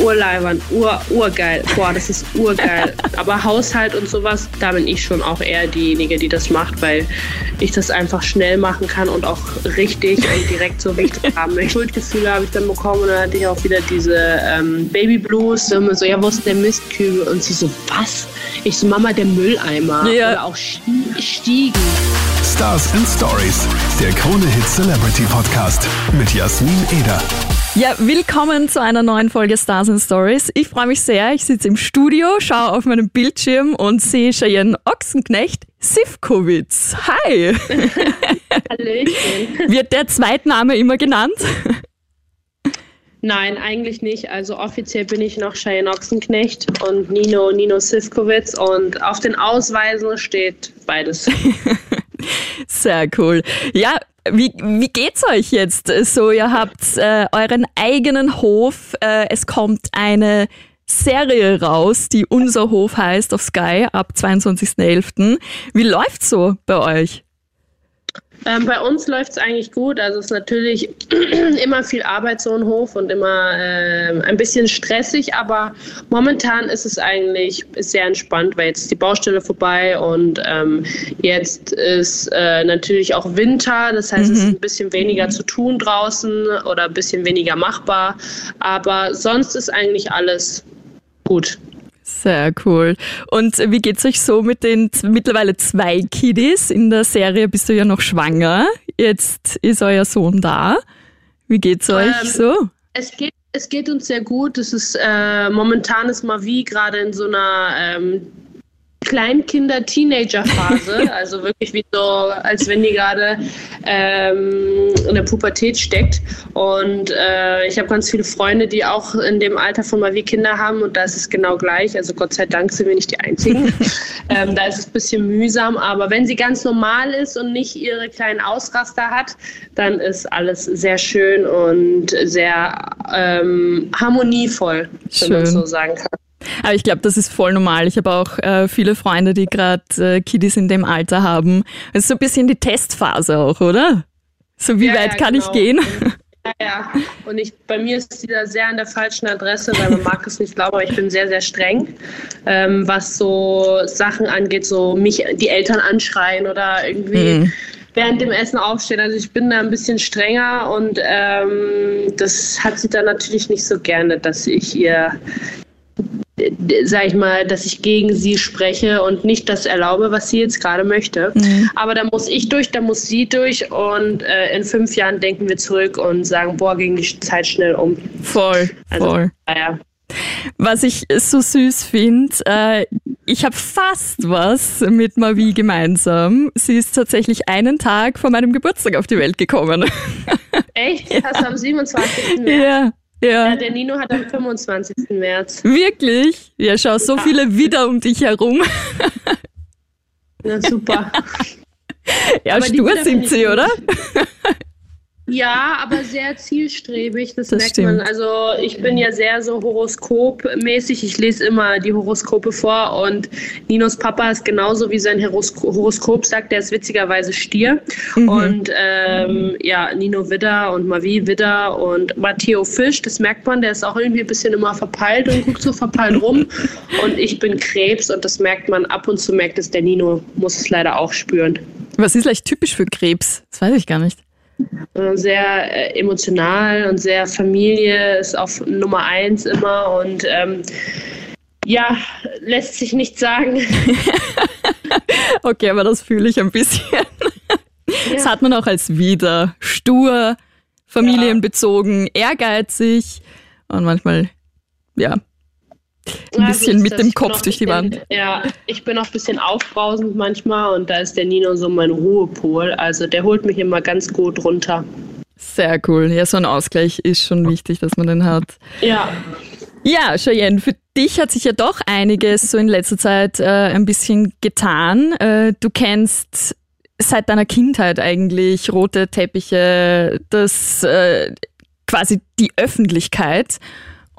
urleibern, ur, urgeil. Boah, das ist urgeil. Aber Haushalt und sowas, da bin ich schon auch eher diejenige, die das macht, weil ich das einfach schnell machen kann und auch richtig und direkt so richtig haben. Schuldgefühle habe ich dann bekommen und dann hatte ich auch wieder diese ähm, Baby Blues. So, ja, wo ist der Mistkübel? Und sie so, was? Ich so, Mama, der Mülleimer. Ja. Oder auch Stiegen. Stars and Stories, der Krone Hit Celebrity Podcast mit Jasmin Eder. Ja, willkommen zu einer neuen Folge Stars and Stories. Ich freue mich sehr. Ich sitze im Studio, schaue auf meinem Bildschirm und sehe Cheyenne Ochsenknecht Sivkowitz. Hi! Hallöchen. Wird der Zweitname immer genannt? Nein, eigentlich nicht. Also offiziell bin ich noch Cheyenne Ochsenknecht und Nino Nino Sivkowitz und auf den Ausweisen steht beides. Sehr cool. Ja, wie, wie geht's euch jetzt? So, ihr habt äh, euren eigenen Hof. Äh, es kommt eine Serie raus, die Unser Hof heißt auf Sky ab 22.11. Wie läuft's so bei euch? Ähm, bei uns läuft es eigentlich gut. Also es ist natürlich immer viel Arbeit, so ein Hof und immer äh, ein bisschen stressig, aber momentan ist es eigentlich sehr entspannt, weil jetzt ist die Baustelle vorbei und ähm, jetzt ist äh, natürlich auch Winter. Das heißt, mhm. es ist mhm. ein bisschen weniger zu tun draußen oder ein bisschen weniger machbar. Aber sonst ist eigentlich alles gut. Sehr cool. Und wie geht's euch so mit den mittlerweile zwei Kiddies? In der Serie bist du ja noch schwanger. Jetzt ist euer Sohn da. Wie geht's euch ähm, so? Es geht, es geht uns sehr gut. Es ist äh, momentan ist Mavi gerade in so einer ähm, Kleinkinder-Teenager-Phase, also wirklich wie so, als wenn die gerade ähm, in der Pubertät steckt. Und äh, ich habe ganz viele Freunde, die auch in dem Alter von mal wie Kinder haben und da ist es genau gleich. Also Gott sei Dank sind wir nicht die Einzigen. ähm, da ist es ein bisschen mühsam, aber wenn sie ganz normal ist und nicht ihre kleinen Ausraster hat, dann ist alles sehr schön und sehr ähm, harmonievoll, wenn man so sagen kann. Aber ich glaube, das ist voll normal. Ich habe auch äh, viele Freunde, die gerade äh, Kiddies in dem Alter haben. Es ist so ein bisschen die Testphase auch, oder? So wie ja, weit ja, kann genau. ich gehen? Ja, ja. Und ich, bei mir ist sie da sehr an der falschen Adresse, weil man mag es nicht glauben, aber ich bin sehr, sehr streng, ähm, was so Sachen angeht, so mich die Eltern anschreien oder irgendwie. Mhm während dem Essen aufstehen. Also ich bin da ein bisschen strenger und ähm, das hat sie dann natürlich nicht so gerne, dass ich ihr sag ich mal, dass ich gegen sie spreche und nicht das erlaube, was sie jetzt gerade möchte. Mhm. Aber da muss ich durch, da muss sie durch und äh, in fünf Jahren denken wir zurück und sagen, boah, ging die Zeit schnell um. Voll, also, voll. Ja. Was ich so süß finde, äh, ich habe fast was mit Mavi gemeinsam. Sie ist tatsächlich einen Tag vor meinem Geburtstag auf die Welt gekommen. Echt? Ja. Hast du am 27. März? Ja. Ja. ja. der Nino hat am 25. März. Wirklich? Ja, schau, so ja. viele wieder um dich herum. Na super. ja, Aber stur sind sie, oder? Ja, aber sehr zielstrebig, das, das merkt stimmt. man. Also ich bin ja sehr so horoskopmäßig. Ich lese immer die Horoskope vor und Ninos Papa ist genauso wie sein Horoskop sagt, der ist witzigerweise Stier. Mhm. Und ähm, ja, Nino Widder und Mavi Widder und Matteo Fisch, das merkt man, der ist auch irgendwie ein bisschen immer verpeilt und guckt so verpeilt rum. Und ich bin Krebs und das merkt man ab und zu merkt es der Nino, muss es leider auch spüren. Was ist vielleicht typisch für Krebs? Das weiß ich gar nicht. Sehr äh, emotional und sehr Familie ist auf Nummer eins immer und ähm, ja, lässt sich nicht sagen. okay, aber das fühle ich ein bisschen. Ja. Das hat man auch als wieder stur, familienbezogen, ehrgeizig und manchmal, ja, ein bisschen mit dem Kopf durch die Wand. Ja, ich bin auch ein bisschen aufbrausend manchmal und da ist der Nino so mein Ruhepol. Also der holt mich immer ganz gut runter. Sehr cool. Ja, so ein Ausgleich ist schon wichtig, dass man den hat. Ja. Ja, Cheyenne, für dich hat sich ja doch einiges so in letzter Zeit äh, ein bisschen getan. Äh, du kennst seit deiner Kindheit eigentlich rote Teppiche, das äh, quasi die Öffentlichkeit.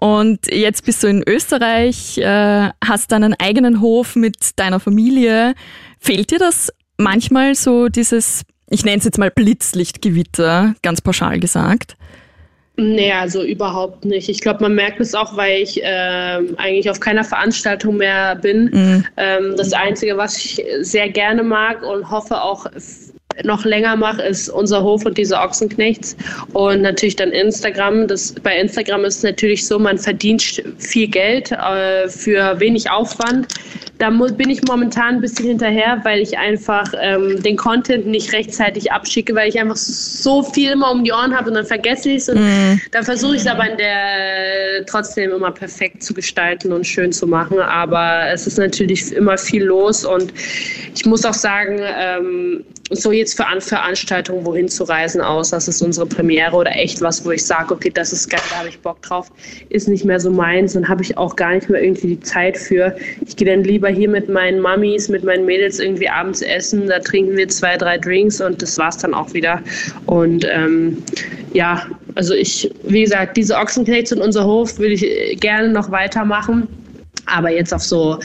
Und jetzt bist du in Österreich, äh, hast deinen eigenen Hof mit deiner Familie. Fehlt dir das manchmal so dieses, ich nenne es jetzt mal Blitzlichtgewitter, ganz pauschal gesagt? Nee, also überhaupt nicht. Ich glaube, man merkt es auch, weil ich äh, eigentlich auf keiner Veranstaltung mehr bin. Mhm. Ähm, das Einzige, was ich sehr gerne mag und hoffe auch noch länger mache, ist unser Hof und diese Ochsenknechts und natürlich dann Instagram. Das, bei Instagram ist es natürlich so, man verdient viel Geld äh, für wenig Aufwand. Da bin ich momentan ein bisschen hinterher, weil ich einfach ähm, den Content nicht rechtzeitig abschicke, weil ich einfach so viel immer um die Ohren habe und dann vergesse ich es. Und mm. dann versuche ich es aber in der trotzdem immer perfekt zu gestalten und schön zu machen. Aber es ist natürlich immer viel los und ich muss auch sagen, ähm, so jetzt für Veranstaltungen wohin zu reisen aus, das ist unsere Premiere oder echt was, wo ich sage, okay, das ist geil, da habe ich Bock drauf, ist nicht mehr so meins und habe ich auch gar nicht mehr irgendwie die Zeit für. Ich gehe dann lieber hier mit meinen Mamis, mit meinen Mädels irgendwie abends essen, da trinken wir zwei, drei Drinks und das war's dann auch wieder. Und ähm, ja, also ich, wie gesagt, diese Ochsenknechts und unser Hof würde ich gerne noch weitermachen. Aber jetzt auf so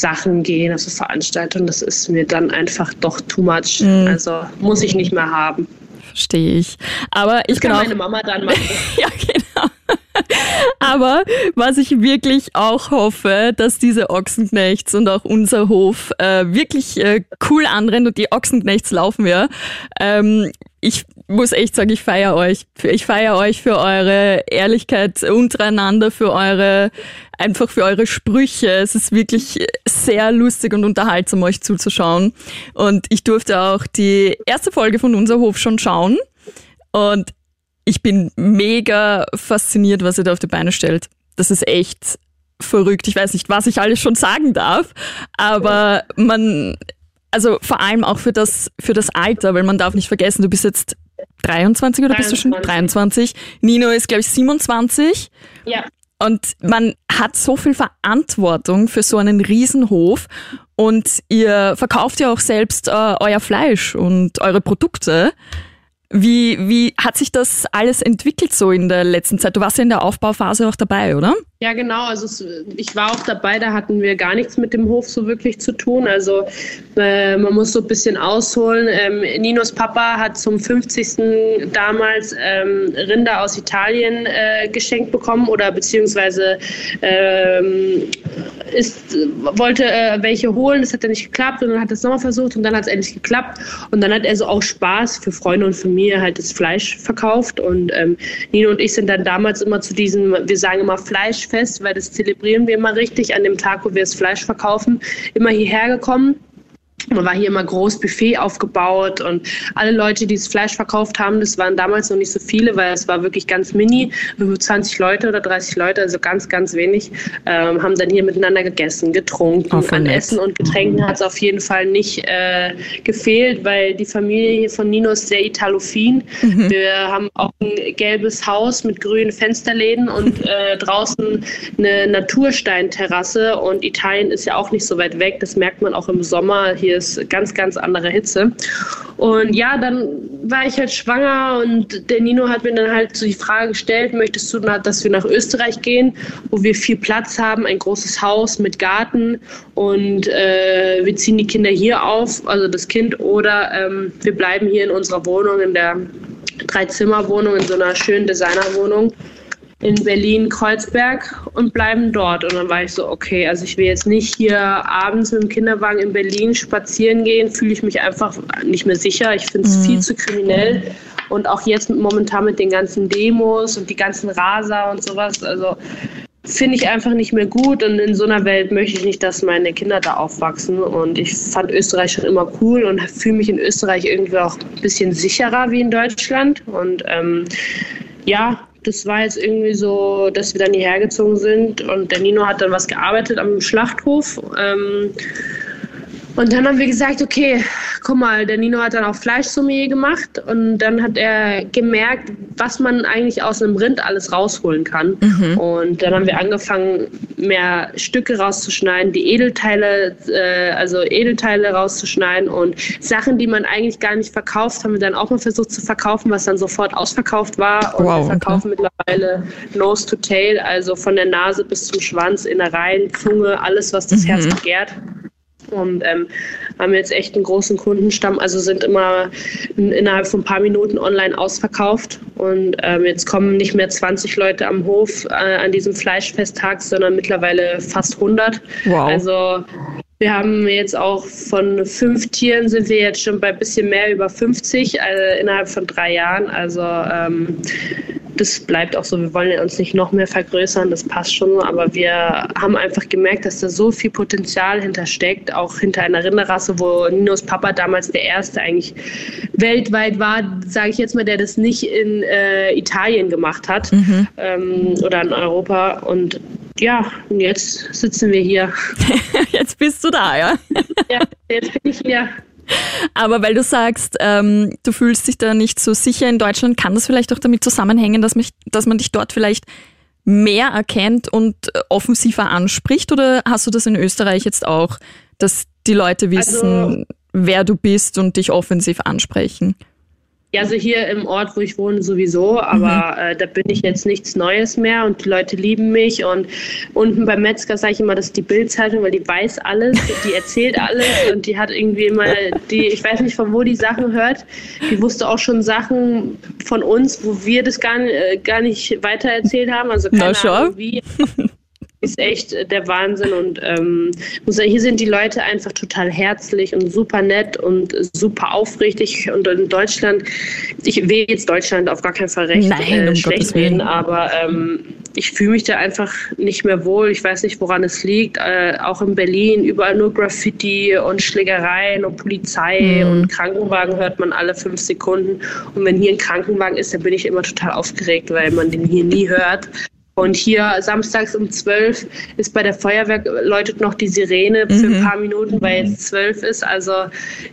Sachen gehen, also Veranstaltungen, das ist mir dann einfach doch too much. Mhm. Also muss ich nicht mehr haben. Verstehe ich. Aber ich das kann auch, meine Mama dann machen. ja, genau. Aber was ich wirklich auch hoffe, dass diese Ochsenknechts und auch unser Hof äh, wirklich äh, cool anrennen und die Ochsenknechts laufen ja. Ähm, ich muss echt sagen, ich feiere euch. Ich feiere euch für eure Ehrlichkeit untereinander, für eure, einfach für eure Sprüche. Es ist wirklich sehr lustig und unterhaltsam, euch zuzuschauen. Und ich durfte auch die erste Folge von Unser Hof schon schauen. Und ich bin mega fasziniert, was ihr da auf die Beine stellt. Das ist echt verrückt. Ich weiß nicht, was ich alles schon sagen darf, aber man, also vor allem auch für das, für das Alter, weil man darf nicht vergessen, du bist jetzt 23 oder 23. bist du schon 23? Nino ist, glaube ich, 27. Ja. Und man hat so viel Verantwortung für so einen Riesenhof und ihr verkauft ja auch selbst äh, euer Fleisch und eure Produkte. Wie, wie hat sich das alles entwickelt so in der letzten Zeit? Du warst ja in der Aufbauphase auch dabei, oder? Ja, genau. Also es, ich war auch dabei, da hatten wir gar nichts mit dem Hof so wirklich zu tun. Also äh, man muss so ein bisschen ausholen. Ähm, Ninos Papa hat zum 50. damals ähm, Rinder aus Italien äh, geschenkt bekommen oder beziehungsweise ähm, ist, wollte äh, welche holen. Das hat dann nicht geklappt und dann hat er es nochmal versucht und dann hat es endlich geklappt. Und dann hat er so auch Spaß für Freunde und Familie halt das Fleisch verkauft. Und ähm, Nino und ich sind dann damals immer zu diesem, wir sagen immer Fleisch Fleischfest, weil das zelebrieren wir immer richtig an dem Tag, wo wir das Fleisch verkaufen, immer hierher gekommen man war hier immer groß Buffet aufgebaut und alle Leute, die das Fleisch verkauft haben, das waren damals noch nicht so viele, weil es war wirklich ganz mini, 20 Leute oder 30 Leute, also ganz, ganz wenig, ähm, haben dann hier miteinander gegessen, getrunken. Oh, An Essen und Getränken hat es auf jeden Fall nicht äh, gefehlt, weil die Familie hier von Nino ist sehr italofin. Mhm. Wir haben auch ein gelbes Haus mit grünen Fensterläden und äh, draußen eine Natursteinterrasse und Italien ist ja auch nicht so weit weg, das merkt man auch im Sommer hier ist ganz, ganz andere Hitze. Und ja, dann war ich halt schwanger und der Nino hat mir dann halt so die Frage gestellt, möchtest du, dass wir nach Österreich gehen, wo wir viel Platz haben, ein großes Haus mit Garten und äh, wir ziehen die Kinder hier auf, also das Kind, oder ähm, wir bleiben hier in unserer Wohnung, in der Dreizimmerwohnung, in so einer schönen Designerwohnung in Berlin-Kreuzberg und bleiben dort. Und dann war ich so, okay, also ich will jetzt nicht hier abends mit dem Kinderwagen in Berlin spazieren gehen, fühle ich mich einfach nicht mehr sicher. Ich finde es mhm. viel zu kriminell. Und auch jetzt momentan mit den ganzen Demos und die ganzen Raser und sowas, also finde ich einfach nicht mehr gut. Und in so einer Welt möchte ich nicht, dass meine Kinder da aufwachsen. Und ich fand Österreich schon immer cool und fühle mich in Österreich irgendwie auch ein bisschen sicherer wie in Deutschland. Und ähm, ja, das war jetzt irgendwie so, dass wir dann hierher gezogen sind und der Nino hat dann was gearbeitet am Schlachthof. Ähm, und dann haben wir gesagt, okay, guck mal, der Nino hat dann auch Fleischsommelier gemacht und dann hat er gemerkt, was man eigentlich aus einem Rind alles rausholen kann. Mhm. Und dann haben wir angefangen, mehr Stücke rauszuschneiden, die Edelteile, äh, also Edelteile rauszuschneiden und Sachen, die man eigentlich gar nicht verkauft, haben wir dann auch mal versucht zu verkaufen, was dann sofort ausverkauft war. Und wow, wir verkaufen okay. mittlerweile Nose to Tail, also von der Nase bis zum Schwanz, Innereien, Zunge, alles, was das mhm. Herz begehrt. Und ähm, haben jetzt echt einen großen Kundenstamm, also sind immer innerhalb von ein paar Minuten online ausverkauft und ähm, jetzt kommen nicht mehr 20 Leute am Hof äh, an diesem Fleischfesttag, sondern mittlerweile fast 100. Wow. Also wir haben jetzt auch von fünf Tieren sind wir jetzt schon bei ein bisschen mehr über 50 also innerhalb von drei Jahren. Also ähm, das bleibt auch so. Wir wollen uns nicht noch mehr vergrößern, das passt schon. Aber wir haben einfach gemerkt, dass da so viel Potenzial hintersteckt, auch hinter einer Rinderrasse, wo Ninos Papa damals der erste eigentlich weltweit war, sage ich jetzt mal, der das nicht in äh, Italien gemacht hat mhm. ähm, oder in Europa. Und ja, und jetzt sitzen wir hier. jetzt bist du da, ja? ja, jetzt bin ich hier. Aber weil du sagst, ähm, du fühlst dich da nicht so sicher in Deutschland, kann das vielleicht auch damit zusammenhängen, dass, mich, dass man dich dort vielleicht mehr erkennt und äh, offensiver anspricht? Oder hast du das in Österreich jetzt auch, dass die Leute wissen, also, wer du bist und dich offensiv ansprechen? Ja, also hier im Ort, wo ich wohne, sowieso, aber mhm. äh, da bin ich jetzt nichts Neues mehr und die Leute lieben mich. Und unten beim Metzger sage ich immer, das ist die Bildzeitung, weil die weiß alles, die erzählt alles und die hat irgendwie immer die, ich weiß nicht, von wo die Sachen hört. Die wusste auch schon Sachen von uns, wo wir das gar, äh, gar nicht weitererzählt haben. Also keine Na, Ahnung wie. ist echt der Wahnsinn und ähm, hier sind die Leute einfach total herzlich und super nett und super aufrichtig und in Deutschland, ich will jetzt Deutschland auf gar keinen Fall recht Nein, äh, schlecht reden, aber ähm, ich fühle mich da einfach nicht mehr wohl. Ich weiß nicht, woran es liegt. Äh, auch in Berlin überall nur Graffiti und Schlägereien und Polizei mhm. und Krankenwagen hört man alle fünf Sekunden. Und wenn hier ein Krankenwagen ist, dann bin ich immer total aufgeregt, weil man den hier nie hört. Und hier samstags um 12 ist bei der Feuerwehr läutet noch die Sirene für mhm. ein paar Minuten, weil jetzt 12 ist. Also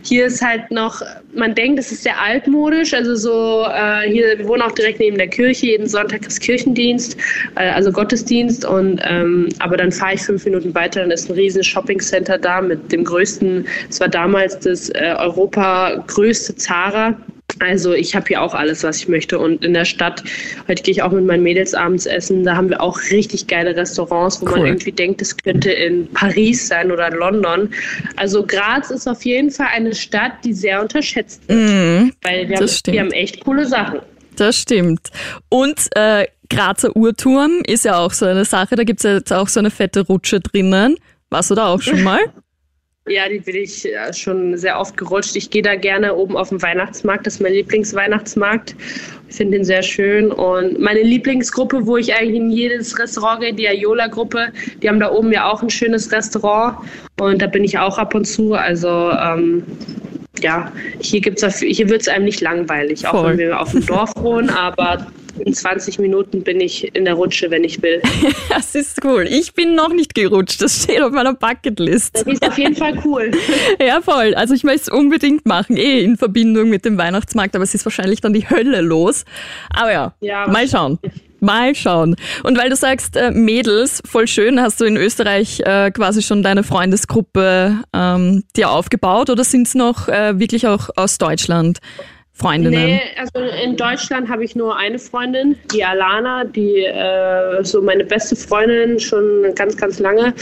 hier ist halt noch, man denkt, es ist sehr altmodisch. Also so, äh, hier, wir wohnen auch direkt neben der Kirche. Jeden Sonntag ist Kirchendienst, äh, also Gottesdienst. Und ähm, aber dann fahre ich fünf Minuten weiter, dann ist ein riesen Shoppingcenter da mit dem größten, es war damals das äh, Europa größte Zara. Also ich habe hier auch alles, was ich möchte. Und in der Stadt, heute gehe ich auch mit meinen Mädels abends essen, da haben wir auch richtig geile Restaurants, wo cool. man irgendwie denkt, es könnte in Paris sein oder London. Also Graz ist auf jeden Fall eine Stadt, die sehr unterschätzt wird. Mm, weil wir haben, wir haben, echt coole Sachen. Das stimmt. Und äh, Grazer Uhrturm ist ja auch so eine Sache, da gibt es ja jetzt auch so eine fette Rutsche drinnen. Warst du da auch schon mal? Ja, die bin ich äh, schon sehr oft gerutscht. Ich gehe da gerne oben auf den Weihnachtsmarkt. Das ist mein Lieblingsweihnachtsmarkt. Ich finde den sehr schön. Und meine Lieblingsgruppe, wo ich eigentlich in jedes Restaurant gehe, die Ayola-Gruppe, die haben da oben ja auch ein schönes Restaurant. Und da bin ich auch ab und zu. Also ähm, ja, hier hier wird es einem nicht langweilig, auch Voll. wenn wir auf dem Dorf wohnen, aber in 20 Minuten bin ich in der Rutsche, wenn ich will. Das ist cool. Ich bin noch nicht gerutscht. Das steht auf meiner Bucketlist. Das ist auf jeden Fall cool. Ja, voll. Also ich möchte es unbedingt machen, eh in Verbindung mit dem Weihnachtsmarkt, aber es ist wahrscheinlich dann die Hölle los. Aber ja, ja mal schauen. Mal schauen. Und weil du sagst, äh, Mädels, voll schön, hast du in Österreich äh, quasi schon deine Freundesgruppe ähm, dir aufgebaut oder sind es noch äh, wirklich auch aus Deutschland? Freundinnen? Nee, also in Deutschland habe ich nur eine Freundin, die Alana, die äh, so meine beste Freundin schon ganz, ganz lange.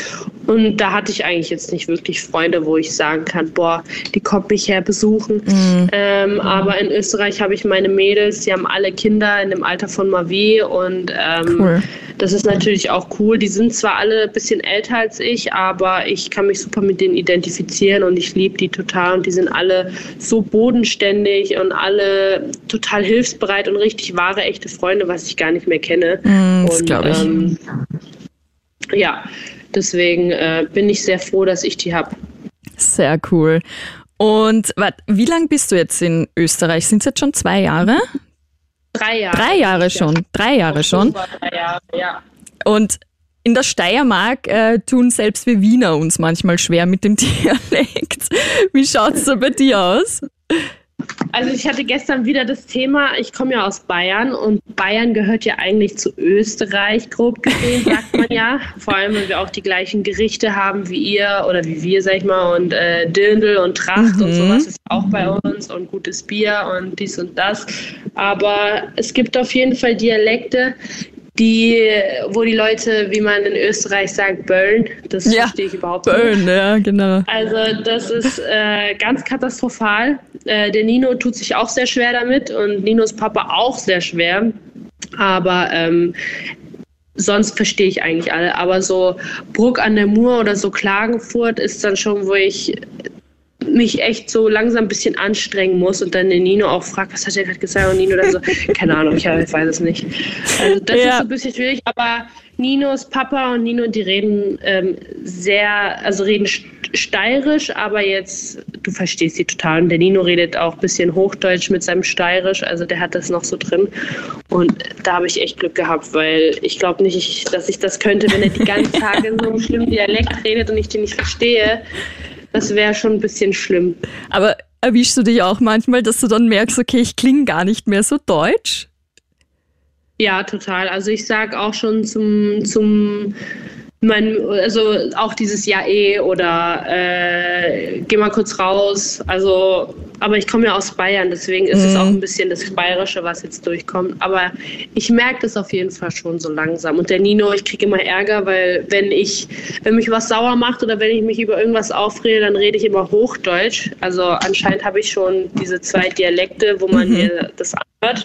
Und da hatte ich eigentlich jetzt nicht wirklich Freunde, wo ich sagen kann, boah, die kommt mich her besuchen. Mhm. Ähm, mhm. Aber in Österreich habe ich meine Mädels, die haben alle Kinder in dem Alter von Mavi und ähm, cool. das ist natürlich auch cool. Die sind zwar alle ein bisschen älter als ich, aber ich kann mich super mit denen identifizieren und ich liebe die total und die sind alle so bodenständig und alle total hilfsbereit und richtig wahre, echte Freunde, was ich gar nicht mehr kenne. Mm, das glaube ich. Ähm, ja, deswegen äh, bin ich sehr froh, dass ich die habe. Sehr cool. Und wat, wie lange bist du jetzt in Österreich? Sind es jetzt schon zwei Jahre? Drei Jahre. Drei Jahre schon. Drei Jahre schon. Drei Jahre, ja. Und in der Steiermark äh, tun selbst wir Wiener uns manchmal schwer mit dem Dialekt. Wie schaut es so bei dir aus? Also ich hatte gestern wieder das Thema, ich komme ja aus Bayern und Bayern gehört ja eigentlich zu Österreich, grob gesehen, sagt man ja. Vor allem, weil wir auch die gleichen Gerichte haben wie ihr oder wie wir, sag ich mal, und äh, Dirndl und Tracht mhm. und sowas ist auch bei uns und gutes Bier und dies und das. Aber es gibt auf jeden Fall Dialekte, die, wo die Leute, wie man in Österreich sagt, burn, das Ja, verstehe ich überhaupt Burn, nicht. ja, genau. Also das ist äh, ganz katastrophal. Äh, der Nino tut sich auch sehr schwer damit und Ninos Papa auch sehr schwer. Aber ähm, sonst verstehe ich eigentlich alle. Aber so Bruck an der Mur oder so Klagenfurt ist dann schon, wo ich mich echt so langsam ein bisschen anstrengen muss und dann den Nino auch fragt, was hat er gerade gesagt? Und Nino dann so, keine Ahnung, ich, weiß es nicht. Also das Ja. ist so ein bisschen schwierig, aber Ninos Papa und Nino, die reden ähm, sehr, also reden st- steirisch, aber jetzt, du verstehst sie total. Und der Nino redet auch ein bisschen Hochdeutsch mit seinem Steirisch, also der hat das noch so drin. Und da habe ich echt Glück gehabt, weil ich glaube nicht, ich, dass ich das könnte, wenn er die ganzen Tage in so einem schlimmen Dialekt redet und ich den nicht verstehe. Das wäre schon ein bisschen schlimm. Aber erwischst du dich auch manchmal, dass du dann merkst, okay, ich klinge gar nicht mehr so deutsch? Ja, total. Also ich sag auch schon zum, zum mein, also auch dieses Ja eh oder äh, geh mal kurz raus. Also, aber ich komme ja aus Bayern, deswegen ist es auch ein bisschen das Bayerische, was jetzt durchkommt. Aber ich merke das auf jeden Fall schon so langsam. Und der Nino, ich kriege immer Ärger, weil wenn ich, wenn mich was sauer macht oder wenn ich mich über irgendwas aufrede, dann rede ich immer Hochdeutsch. Also anscheinend habe ich schon diese zwei Dialekte, wo man mir das anhört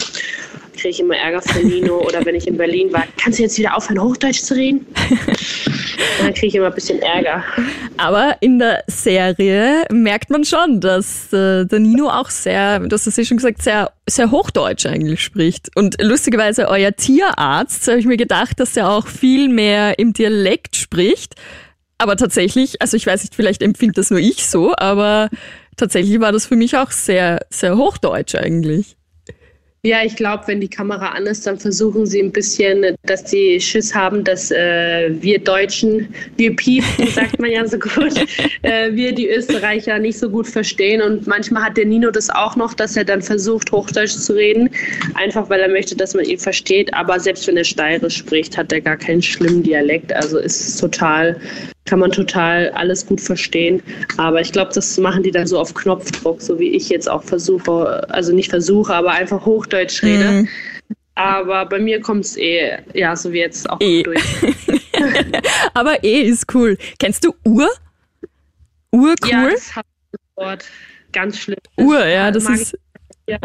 kriege ich immer Ärger von Nino oder wenn ich in Berlin war, kannst du jetzt wieder aufhören, Hochdeutsch zu reden? Dann kriege ich immer ein bisschen Ärger. Aber in der Serie merkt man schon, dass äh, der Nino auch sehr, du hast es ja schon gesagt, sehr, sehr Hochdeutsch eigentlich spricht. Und lustigerweise euer Tierarzt, habe ich mir gedacht, dass er auch viel mehr im Dialekt spricht. Aber tatsächlich, also ich weiß nicht, vielleicht empfindet das nur ich so, aber tatsächlich war das für mich auch sehr, sehr Hochdeutsch eigentlich. Ja, ich glaube, wenn die Kamera an ist, dann versuchen sie ein bisschen, dass die Schiss haben, dass äh, wir Deutschen, wir Piepen, sagt man ja so gut, äh, wir die Österreicher nicht so gut verstehen. Und manchmal hat der Nino das auch noch, dass er dann versucht, Hochdeutsch zu reden, einfach weil er möchte, dass man ihn versteht. Aber selbst wenn er steirisch spricht, hat er gar keinen schlimmen Dialekt. Also ist es total, kann man total alles gut verstehen. Aber ich glaube, das machen die dann so auf Knopfdruck, so wie ich jetzt auch versuche, also nicht versuche, aber einfach Hochdeutsch rede. Mhm. Aber bei mir kommt es eh, ja, so wie jetzt auch Eh. durch. Aber eh ist cool. Kennst du Ur? Ur cool? Ja, das hat das Wort ganz schlimm. Ur, ja, das mag ist, ja.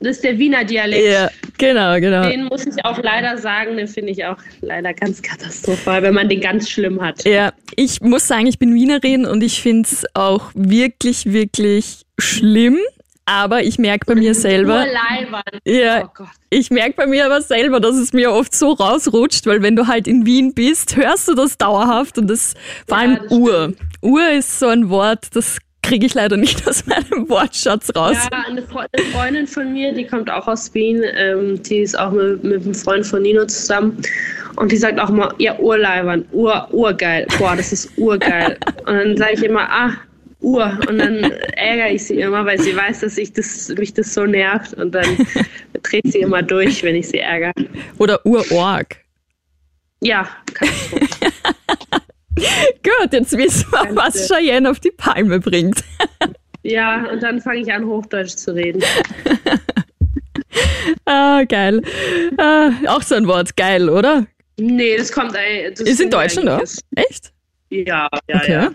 Das ist der Wiener Dialekt. ja, genau, genau. Den muss ich auch leider sagen, den finde ich auch leider ganz katastrophal, wenn man den ganz schlimm hat. Ja, ich muss sagen, ich bin Wienerin und ich finde es auch wirklich, wirklich schlimm. Aber ich merke bei mir selber. Ja. Oh ich merke bei mir aber selber, dass es mir oft so rausrutscht, weil wenn du halt in Wien bist, hörst du das dauerhaft und das vor Ja, allem das Ur. stimmt. Ur ist so ein Wort, das kriege ich leider nicht aus meinem Wortschatz raus. Ja, eine, Fre eine Freundin von mir, die kommt auch aus Wien, ähm, die ist auch mit, mit einem Freund von Nino zusammen. Und die sagt auch immer, ja, Urleibern, Ur, urgeil. Boah, das ist urgeil. Und dann sage ich immer, ah, Ur. Und dann ärgere ich sie immer, weil sie weiß, dass ich das, mich das so nervt. Und dann dreht sie immer durch, wenn ich sie ärgere. Oder Urorg. Ja, Katastrophe. Gut, jetzt wissen wir, was Cheyenne auf die Palme bringt. Ja, und dann fange ich an, Hochdeutsch zu reden. Ah, geil. Ah, auch so ein Wort, geil, oder? Nee, das kommt ey, das Ist in Deutschland eigentlich ist- Echt? Ja, ja, Okay. ja.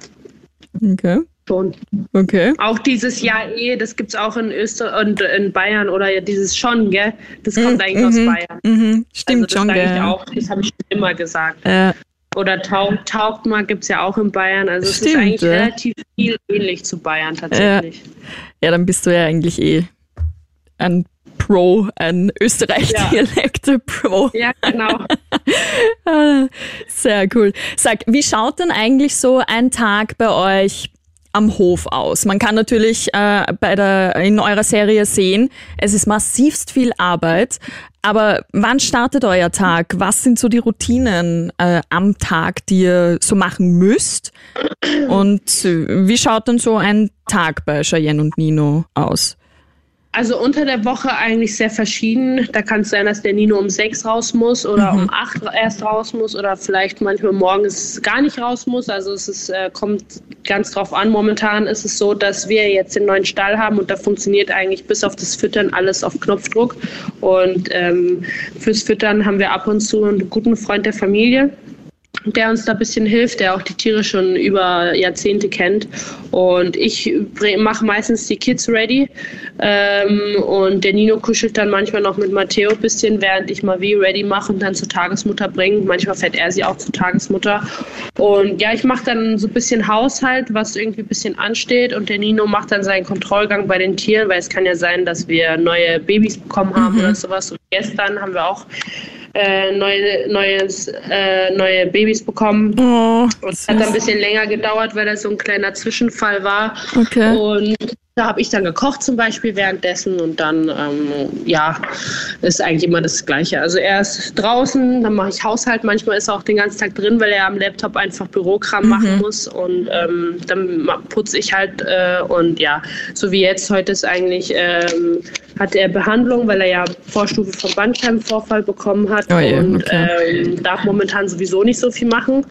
Okay. Schon. Okay. Auch dieses Ja eh, das gibt's auch in Österreich und in Bayern oder ja dieses schon, gell? Das kommt eigentlich aus Bayern. Mhm. Stimmt also das schon, sage ich gell. auch, das habe ich schon immer gesagt. Äh, Oder taucht, taucht mal gibt's ja auch in Bayern. Also es ist Stimmt, eigentlich ja. relativ viel ähnlich zu Bayern tatsächlich. ja, dann bist du ja eigentlich eh ein Pro, ein Österreich-Dialekte-Pro. Ja, genau. Ah, Sehr cool. Sag, wie schaut denn eigentlich so ein Tag bei euch am Hof aus? Man kann natürlich äh, bei der, in eurer Serie sehen, es ist massivst viel Arbeit. Aber wann startet euer Tag? Was sind so die Routinen äh, am Tag, die ihr so machen müsst? Und äh, wie schaut denn so ein Tag bei Cheyenne und Nino aus? Also unter der Woche eigentlich sehr verschieden. Da kann es sein, dass der Nino um sechs raus muss oder mhm. um acht erst raus muss oder vielleicht manchmal morgens gar nicht raus muss. Also es ist, äh, kommt ganz drauf an. Momentan ist es so, dass wir jetzt den neuen Stall haben und da funktioniert eigentlich bis auf das Füttern alles auf Knopfdruck. Und ähm, fürs Füttern haben wir ab und zu einen guten Freund der Familie der uns da ein bisschen hilft, der auch die Tiere schon über Jahrzehnte kennt. Und ich mache meistens die Kids ready. Ähm, und der Nino kuschelt dann manchmal noch mit Matteo ein bisschen, während ich Mavi ready mache und dann zur Tagesmutter bringe. Manchmal fährt er sie auch zur Tagesmutter. Und ja, ich mache dann so ein bisschen Haushalt, was irgendwie ein bisschen ansteht. Und der Nino macht dann seinen Kontrollgang bei den Tieren, weil es kann ja sein, dass wir neue Babys bekommen haben mhm. oder sowas. Und gestern haben wir auch äh, neue, neues, äh, neue Babys bekommen. Oh, und es hat ein bisschen länger gedauert, weil das so ein kleiner Zwischenfall war. Okay. Und da habe ich dann gekocht zum Beispiel währenddessen und dann, ähm, ja, ist eigentlich immer das Gleiche. Also er ist draußen, dann mache ich Haushalt. Manchmal ist er auch den ganzen Tag drin, weil er am Laptop einfach Bürokram mhm. machen muss und ähm, dann putze ich halt äh, und ja, so wie jetzt heute ist eigentlich, ähm, hat er Behandlung, weil er ja Vorstufe vom Bandscheibenvorfall bekommen hat oh je, und okay. Ähm, darf momentan sowieso nicht so viel machen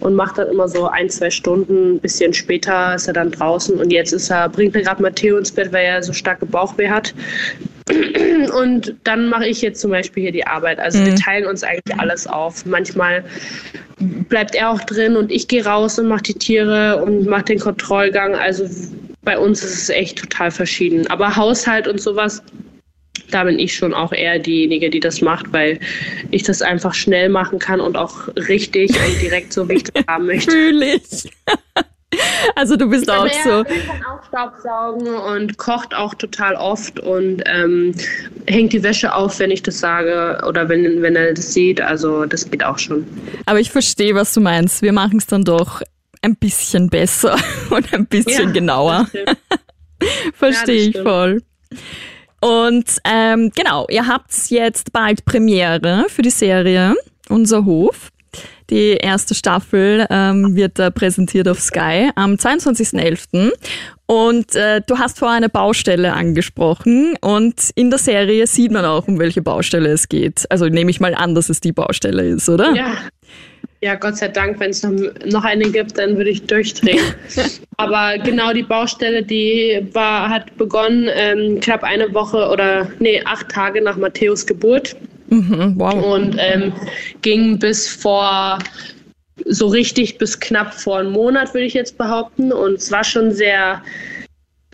und macht dann immer so ein, zwei Stunden, ein bisschen später ist er dann draußen und jetzt ist er, bringt er gerade Matteo ins Bett, weil er so starke Bauchweh hat. Und dann mache ich jetzt zum Beispiel hier die Arbeit. Also mhm. wir teilen uns eigentlich alles auf. Manchmal bleibt er auch drin und ich gehe raus und mache die Tiere und mache den Kontrollgang. Also bei uns ist es echt total verschieden. Aber Haushalt und sowas, da bin ich schon auch eher diejenige, die das macht, weil ich das einfach schnell machen kann und auch richtig und direkt so, wie ich das haben möchte. Fühl ich. Also du bist auch so. Er kann auch Staubsaugen und kocht auch total oft und ähm, hängt die Wäsche auf, wenn ich das sage oder wenn, wenn er das sieht. Also das geht auch schon. Aber ich verstehe, was du meinst. Wir machen es dann doch ein bisschen besser und ein bisschen ja, genauer. verstehe ja, ich voll. Und ähm, genau, ihr habt jetzt bald Premiere für die Serie Unser Hof. Die erste Staffel ähm, wird da präsentiert auf Sky am 22.11. Und äh, du hast vorher eine Baustelle angesprochen und in der Serie sieht man auch, um welche Baustelle es geht. Also nehme ich mal an, dass es die Baustelle ist, oder? Ja. Ja, Gott sei Dank, wenn es noch, noch eine gibt, dann würde ich durchdrehen. Aber genau die Baustelle, die war, hat begonnen ähm, knapp eine Woche oder nee, acht Tage nach Matthäus Geburt. Mhm, wow. Und ähm, ging bis vor so richtig bis knapp vor einem Monat, würde ich jetzt behaupten. Und es war schon sehr,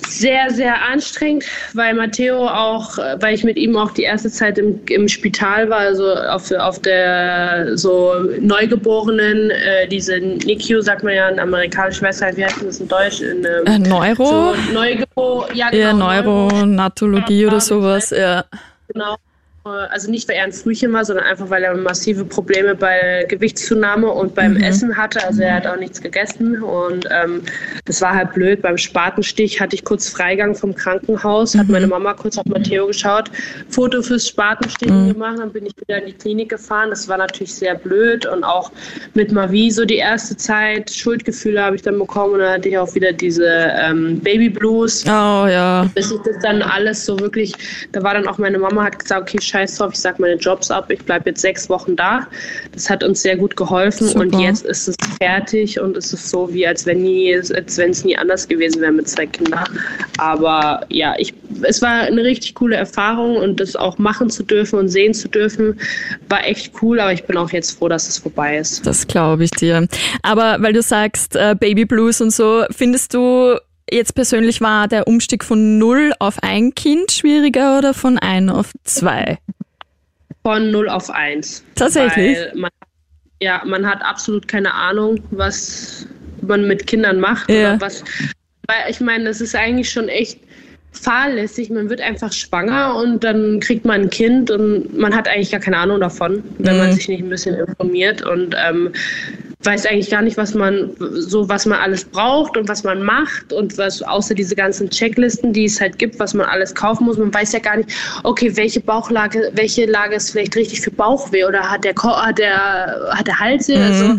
sehr, sehr anstrengend, weil Matteo auch, weil ich mit ihm auch die erste Zeit im, im Spital war, also auf, auf der so Neugeborenen, äh, diese NICU, sagt man ja in amerikanisch, weiß halt, wie heißt das in Deutsch? In, ähm, äh, Neuro? So Neugebo ja, genau, ja, Neuronatologie oder sowas, ja. Genau. Also nicht, weil er ein Frühchen war, sondern einfach, weil er massive Probleme bei Gewichtszunahme und beim mhm. Essen hatte. Also er hat auch nichts gegessen und ähm, das war halt blöd. Beim Spatenstich hatte ich kurz Freigang vom Krankenhaus, mhm. hat meine Mama kurz auf Matteo geschaut, Foto fürs Spatenstechen mhm. gemacht, dann bin ich wieder in die Klinik gefahren. Das war natürlich sehr blöd und auch mit Mavi so die erste Zeit. Schuldgefühle habe ich dann bekommen und dann hatte ich auch wieder diese ähm, Baby Blues. Oh ja. Bis ich das dann alles so wirklich, da war dann auch meine Mama hat gesagt, okay, scheiß drauf, ich sag meine Jobs ab, ich bleibe jetzt sechs Wochen da. Das hat uns sehr gut geholfen Super. und jetzt ist es fertig und es ist so, wie als wenn nie, als wenn es nie anders gewesen wäre mit zwei Kindern. Aber ja, ich, es war eine richtig coole Erfahrung und das auch machen zu dürfen und sehen zu dürfen, war echt cool, aber ich bin auch jetzt froh, dass es vorbei ist. Das glaube ich dir. Aber weil du sagst, äh, Baby Blues und so, findest du, jetzt persönlich war der Umstieg von null auf ein Kind schwieriger oder von ein auf zwei? Von null auf eins. Tatsächlich? Man, ja, man hat absolut keine Ahnung, was man mit Kindern macht ja. oder was. Weil ich meine, das ist eigentlich schon echt fahrlässig. Man wird einfach schwanger und dann kriegt man ein Kind und man hat eigentlich gar keine Ahnung davon, wenn mhm. man sich nicht ein bisschen informiert und ähm, weiß eigentlich gar nicht, was man so was man alles braucht und was man macht und was außer diese ganzen Checklisten, die es halt gibt, was man alles kaufen muss. Man weiß ja gar nicht, okay, welche Bauchlage, welche Lage ist vielleicht richtig für Bauchweh oder hat der hat der hat der Halsweh, mhm. also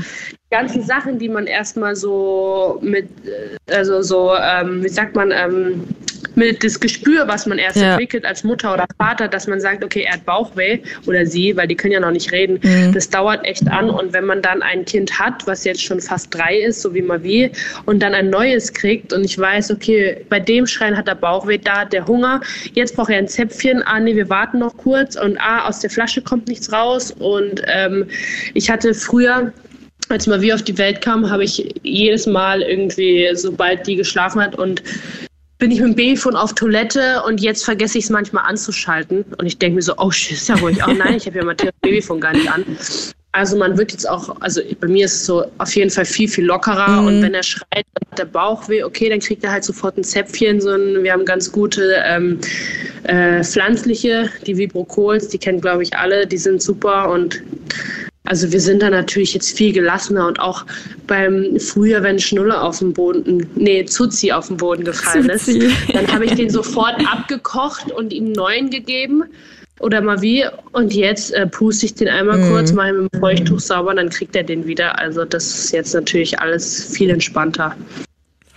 ganzen Sachen, die man erstmal so mit, äh, also so, ähm, wie sagt man, ähm, mit das Gespür, was man erst ja. entwickelt als Mutter oder Vater, dass man sagt, okay, er hat Bauchweh oder sie, weil die können ja noch nicht reden. Mhm. Das dauert echt an. Und wenn man dann ein Kind hat, was jetzt schon fast drei ist, so wie Mavi, und dann ein neues kriegt und ich weiß, okay, bei dem Schreien hat er Bauchweh, da hat der Hunger, jetzt braucht er ein Zäpfchen, ah nee, wir warten noch kurz und ah, aus der Flasche kommt nichts raus. Und ähm, ich hatte früher als Mavi auf die Welt kam, habe ich jedes Mal irgendwie, sobald die geschlafen hat und bin ich mit dem Babyfon auf Toilette und jetzt vergesse ich es manchmal anzuschalten. Und ich denke mir so, oh shit, ist ja ruhig. Oh nein, ich habe ja Matthias Babyfon gar nicht an. Also man wird jetzt auch, also bei mir ist es so auf jeden Fall viel, viel lockerer. Mhm. Und wenn er schreit, hat der Bauch weh, okay, dann kriegt er halt sofort ein Zäpfchen. So ein, wir haben ganz gute ähm, äh, pflanzliche, die Vibrocols, die kennen glaube ich alle, die sind super und also wir sind da natürlich jetzt viel gelassener und auch beim früher, wenn Schnuller auf dem Boden, nee, Zuzi auf dem Boden gefallen ist, dann habe ich den sofort abgekocht und ihm neuen gegeben oder mal wie. Und jetzt äh, puste ich den einmal mhm. kurz, mache mit dem Feuchttuch sauber, dann kriegt er den wieder. Also das ist jetzt natürlich alles viel entspannter.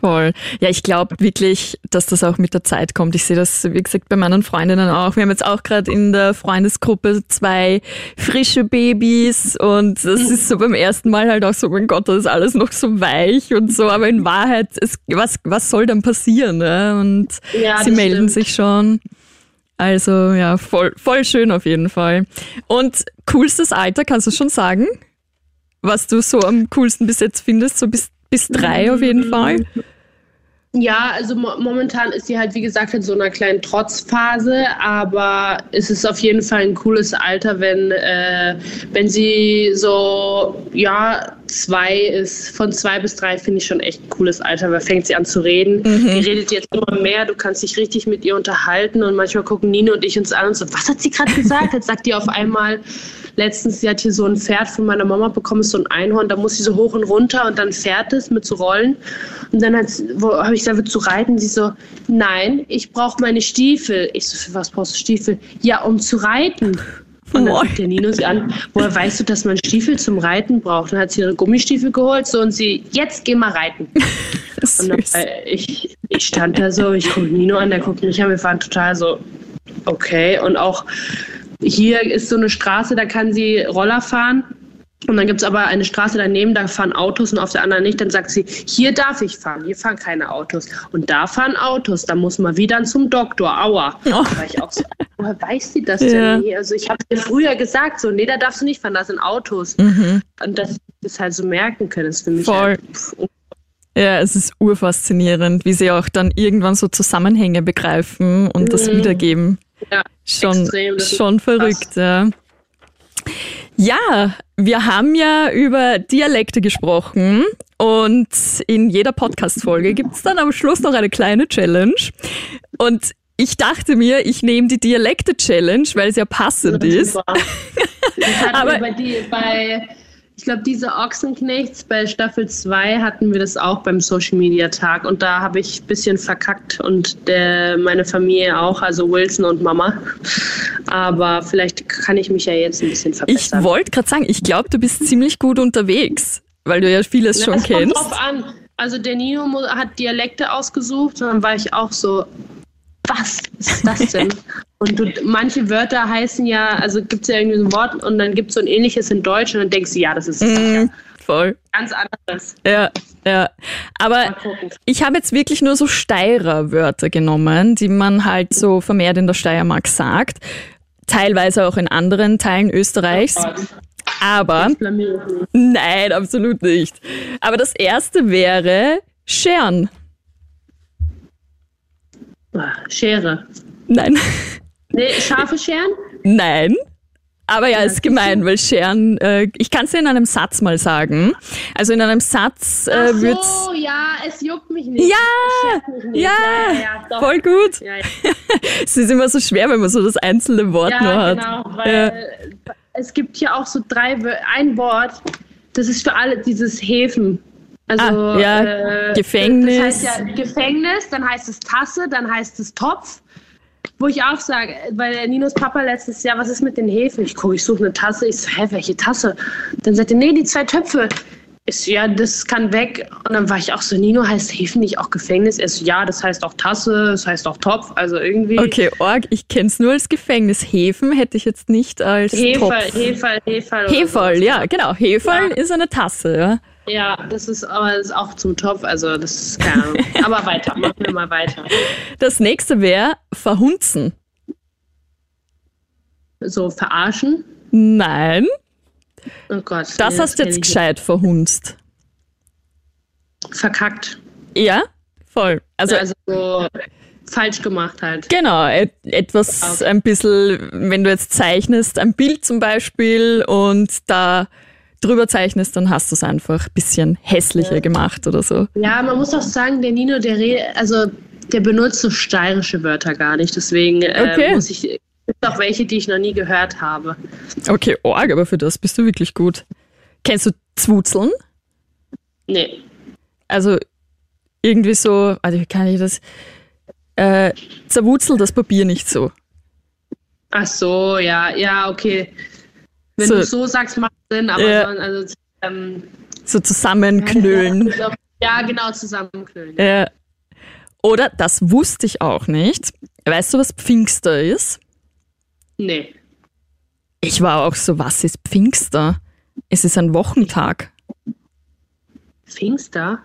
Voll. Ja, ich glaube wirklich, dass das auch mit der Zeit kommt. Ich sehe das, wie gesagt, bei meinen Freundinnen auch. Wir haben jetzt auch gerade in der Freundesgruppe zwei frische Babys und das ist so beim ersten Mal halt auch so, mein Gott, das ist alles noch so weich und so. Aber in Wahrheit, es, was, was soll dann passieren? Ne? Und ja, sie melden stimmt. sich schon. Also ja, voll, voll schön auf jeden Fall. Und coolstes Alter, kannst du schon sagen? Was du so am coolsten bis jetzt findest, so bis, bis drei auf jeden Fall? Ja, also mo momentan ist sie halt, wie gesagt, in so einer kleinen Trotzphase, aber es ist auf jeden Fall ein cooles Alter, wenn, äh, wenn sie so, ja, zwei ist. Von zwei bis drei finde ich schon echt ein cooles Alter, weil fängt sie an zu reden. Mhm. Die redet jetzt immer mehr, du kannst dich richtig mit ihr unterhalten und manchmal gucken Nino und ich uns an und so, was hat sie gerade gesagt? Jetzt sagt die auf einmal, letztens, sie hat hier so ein Pferd von meiner Mama bekommen, so ein Einhorn, da muss sie so hoch und runter und dann fährt es mit so Rollen. Und dann habe ich gesagt, willst du reiten? Sie so, nein, ich brauche meine Stiefel. Ich so, für was brauchst du Stiefel? Ja, um zu reiten. Und dann guckt der Nino sie an, woher weißt du, dass man Stiefel zum Reiten braucht? Dann hat sie ihre Gummistiefel geholt so und sie, jetzt geh mal reiten. und dann, äh, ich, ich stand da so, ich gucke Nino an, der guckt mich an, wir waren total so, okay. Und auch hier ist so eine Straße, da kann sie Roller fahren. Und dann gibt es aber eine Straße daneben, da fahren Autos und auf der anderen nicht. Dann sagt sie, hier darf ich fahren, hier fahren keine Autos. Und da fahren Autos, da muss man wieder zum Doktor. Aua. Oh. Da war ich auch so, woher weiß sie das ja. denn? Also ich habe dir früher gesagt, so, nee, da darfst du nicht fahren, da sind Autos. Mhm. Und dass ich das halt so merken können, ist für mich Voll. Halt, ja, es ist urfaszinierend, wie sie auch dann irgendwann so Zusammenhänge begreifen und mhm. das wiedergeben. Ja, schon, extrem, schon verrückt, ja. Ja, wir haben ja über Dialekte gesprochen und in jeder Podcast-Folge gibt es dann am Schluss noch eine kleine Challenge. Und ich dachte mir, ich nehme die Dialekte-Challenge, weil es ja passend ist. Aber bei, die, bei ich glaube, diese Ochsenknechts bei Staffel 2 hatten wir das auch beim Social Media Tag und da habe ich ein bisschen verkackt und der, meine Familie auch, also Wilson und Mama. Aber vielleicht kann ich mich ja jetzt ein bisschen verbessern. Ich wollte gerade sagen, ich glaube, du bist ziemlich gut unterwegs, weil du ja vieles ja, schon kennst. Kommt drauf an. Also der Nino hat Dialekte ausgesucht und dann war ich auch so, was ist das denn? Und du, manche Wörter heißen ja, also gibt es ja irgendwie so ein Wort und dann gibt es so ein ähnliches in Deutsch und dann denkst du, ja, das ist das mm, ja. Voll. Ganz anderes. Ja, ja. Aber ich habe jetzt wirklich nur so Steirer Wörter genommen, die man halt so vermehrt in der Steiermark sagt. Teilweise auch in anderen Teilen Österreichs. Aber. Nein, absolut nicht. Aber das erste wäre Scheren. Schere. Nein. Nee, scharfe Scheren? Nein. Aber ja, ist gemein, weil Scheren, äh, ich kann es dir in einem Satz mal sagen. Also in einem Satz äh, so, ja, es juckt mich nicht. Ja, mich nicht. ja, ja, ja voll gut. Ja, es ist immer so schwer, wenn man so das einzelne Wort nur hat. Genau, weil es gibt hier auch so drei, ein Wort, das ist für alle dieses Häfen. Also ah, ja, äh, Gefängnis. Das heißt ja Gefängnis, dann heißt es Tasse, dann heißt es Topf. Wo ich auch sage, weil Ninos Papa letztes Jahr, was ist mit den Hefen? Ich gucke, ich suche eine Tasse. Ich so, hä, welche Tasse? Dann sagt er, nee, die zwei Töpfe. ist, ja, das kann weg. Und dann war ich auch so, Nino, heißt Hefen nicht auch Gefängnis? Er so, ja, das heißt auch Tasse, das heißt auch Topf, also irgendwie. Okay, Org, ich kenne es nur als Gefängnis. Hefen hätte ich jetzt nicht als Heferl, Topf. Heferl, Heferl. Heferl, ja, genau. Heferl Ja. ist eine Tasse, ja. Ja, das ist aber das ist auch zum Topf, also das ist keine Ahnung. aber weiter, machen wir mal weiter. Das nächste wäre verhunzen. So, verarschen? Nein, Oh Gott. das nee, hast du jetzt gescheit verhunzt. Verkackt. Ja, voll. Also, Also so falsch gemacht halt. genau, et etwas ein bisschen, wenn du jetzt zeichnest, ein Bild zum Beispiel und da drüber zeichnest, dann hast du es einfach ein bisschen hässlicher gemacht oder so. Ja, man muss auch sagen, der Nino, der redet, also der benutzt so steirische Wörter gar nicht. Deswegen äh, Okay. muss ich. Auch welche, die ich noch nie gehört habe. Okay, Org, aber für das bist du wirklich gut. Kennst du Zwutzeln? Nee. Also irgendwie so, also wie kann ich das? Äh, zerwurzelt das Papier nicht so. Ach so, ja, ja, okay. Wenn So. du so sagst, macht Sinn, aber Ja. so, also, ähm, So zusammenknüllen. ja, genau, zusammenknüllen. Äh, oder, das wusste ich auch nicht. Weißt du, was Pfingster ist? Nee. Ich war auch so, was ist Pfingster? Es ist ein Wochentag. Pfingster?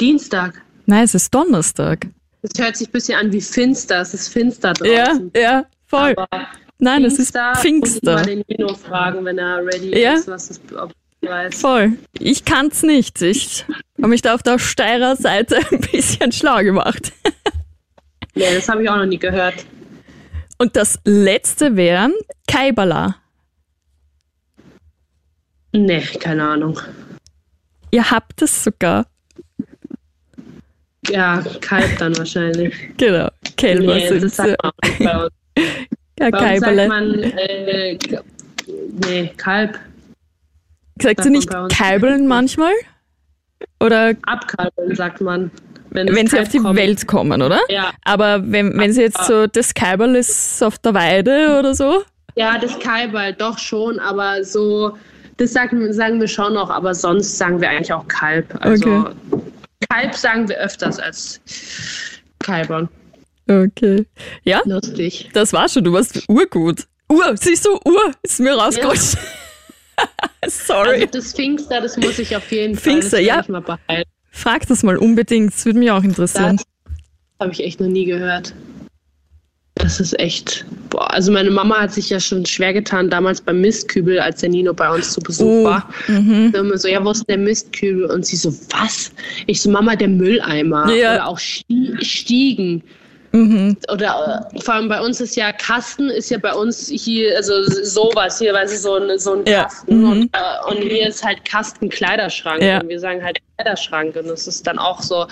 Dienstag. Nein, es ist Donnerstag. Das hört sich ein bisschen an wie finster. Es ist finster Ja, draußen. ja, voll. Aber Nein, es ist Muss ich Pfingster. mal den Nino fragen, wenn er ready Ja. ist, was es ob weiß. Voll. Ich kann's nicht. Ich habe mich da auf der Steirer Seite ein bisschen schlau gemacht. Nee, das habe ich auch noch nie gehört. Und das letzte wäre Kaibala. Nee, keine Ahnung. Ihr habt es sogar. Ja, Kalb dann wahrscheinlich. Genau. Kälber Nee, sind das ja, uns sagt man, äh, nee, Kalb. Sagt sie nicht. Kalbeln manchmal? Oder Abkalbeln sagt man. Wenn, wenn sie auf die kommt. Welt kommen, oder? Ja. Aber wenn, wenn sie jetzt so, das Kalberl ist auf der Weide oder so? Ja, das Kalbal, doch schon, aber so, das sagen, sagen wir schon noch, aber sonst sagen wir eigentlich auch Kalb. Also Okay. Kalb sagen wir öfters als Kalbern. Okay. Ja, Lustig. das war schon. Du warst urgut. Ur, siehst du, Ur, ist mir rausgerutscht. Sorry. Also das Pfingster, das muss ich auf jeden Pfingster, Fall das ja. Frag das mal unbedingt, das würde mich auch interessieren. Das habe ich echt noch nie gehört. Das ist echt. Boah, also meine Mama hat sich ja schon schwer getan damals beim Mistkübel, als der Nino bei uns zu Besuch Oh, war. mhm. Immer so, ja, wo ist der Mistkübel? Und sie so, was? Ich so, Mama, der Mülleimer. Ja. Oder auch Sti- Stiegen. Mhm. Oder äh, vor allem bei uns ist ja Kasten, ist ja bei uns hier, also sowas hier, weißt du, so ein, so ein Ja. Kasten. Mhm. Und, äh, und hier ist halt Kasten Kleiderschrank. Ja. Und wir sagen halt Kleiderschrank. Und das ist dann auch so.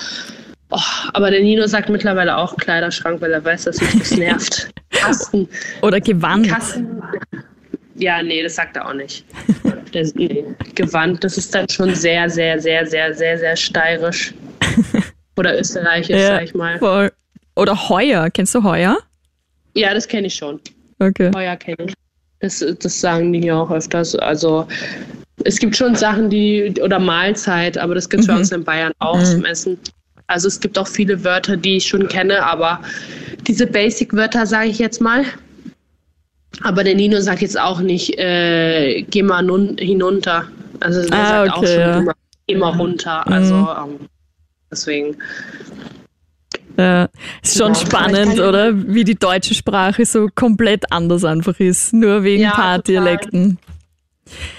Oh, aber der Nino sagt mittlerweile auch Kleiderschrank, weil er weiß, dass mich das nervt. Kasten. Oder Gewand. Kasten. Ja, nee, das sagt er auch nicht. Der, nee, Gewand, das ist dann schon sehr, sehr, sehr, sehr, sehr, sehr steirisch. Oder österreichisch, Ja, sag ich mal. voll. Oder Heuer. Kennst du Heuer? Ja, das kenne ich schon. Okay. Feuer kenne ich. Das, das sagen die hier auch öfters. Also es gibt schon Sachen, die, oder Mahlzeit, aber das gibt es bei Mhm. uns in Bayern auch zum Essen. Also es gibt auch viele Wörter, die ich schon kenne, aber diese Basic-Wörter sage ich jetzt mal. Aber der Nino sagt jetzt auch nicht, äh, geh mal nun, hinunter. Also er Ah, sagt auch okay, schon ja. immer, mal runter. Also ähm, deswegen. Ja, ist schon ich spannend, oder? Wie die deutsche Sprache so komplett anders einfach ist. Nur wegen Ja, ein paar total. Dialekten.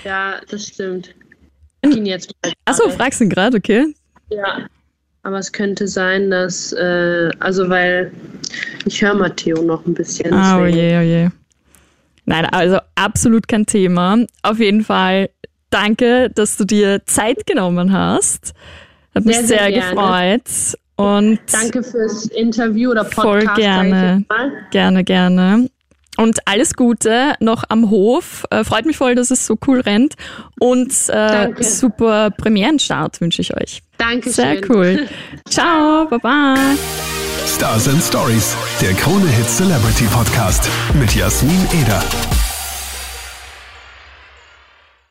Ja, das stimmt. Ich jetzt Achso, fragst du ihn gerade, okay? Ja, aber es könnte sein, dass, äh, also weil ich höre Matteo noch ein bisschen. Ah, oh je, oh je. Nein, also absolut kein Thema. Auf jeden Fall danke, dass du dir Zeit genommen hast. Hat mich Sehr, sehr, sehr gefreut. Und Danke fürs Interview oder Podcast. Voll gerne. gerne, gerne. Und alles Gute noch am Hof. Äh, freut mich voll, dass es so cool rennt. Und äh, Danke. super Premierenstart wünsche ich euch. Dankeschön. Sehr cool. Ciao, baba. Stars and Stories, der Krone Hit Celebrity Podcast mit Jasmin Eder.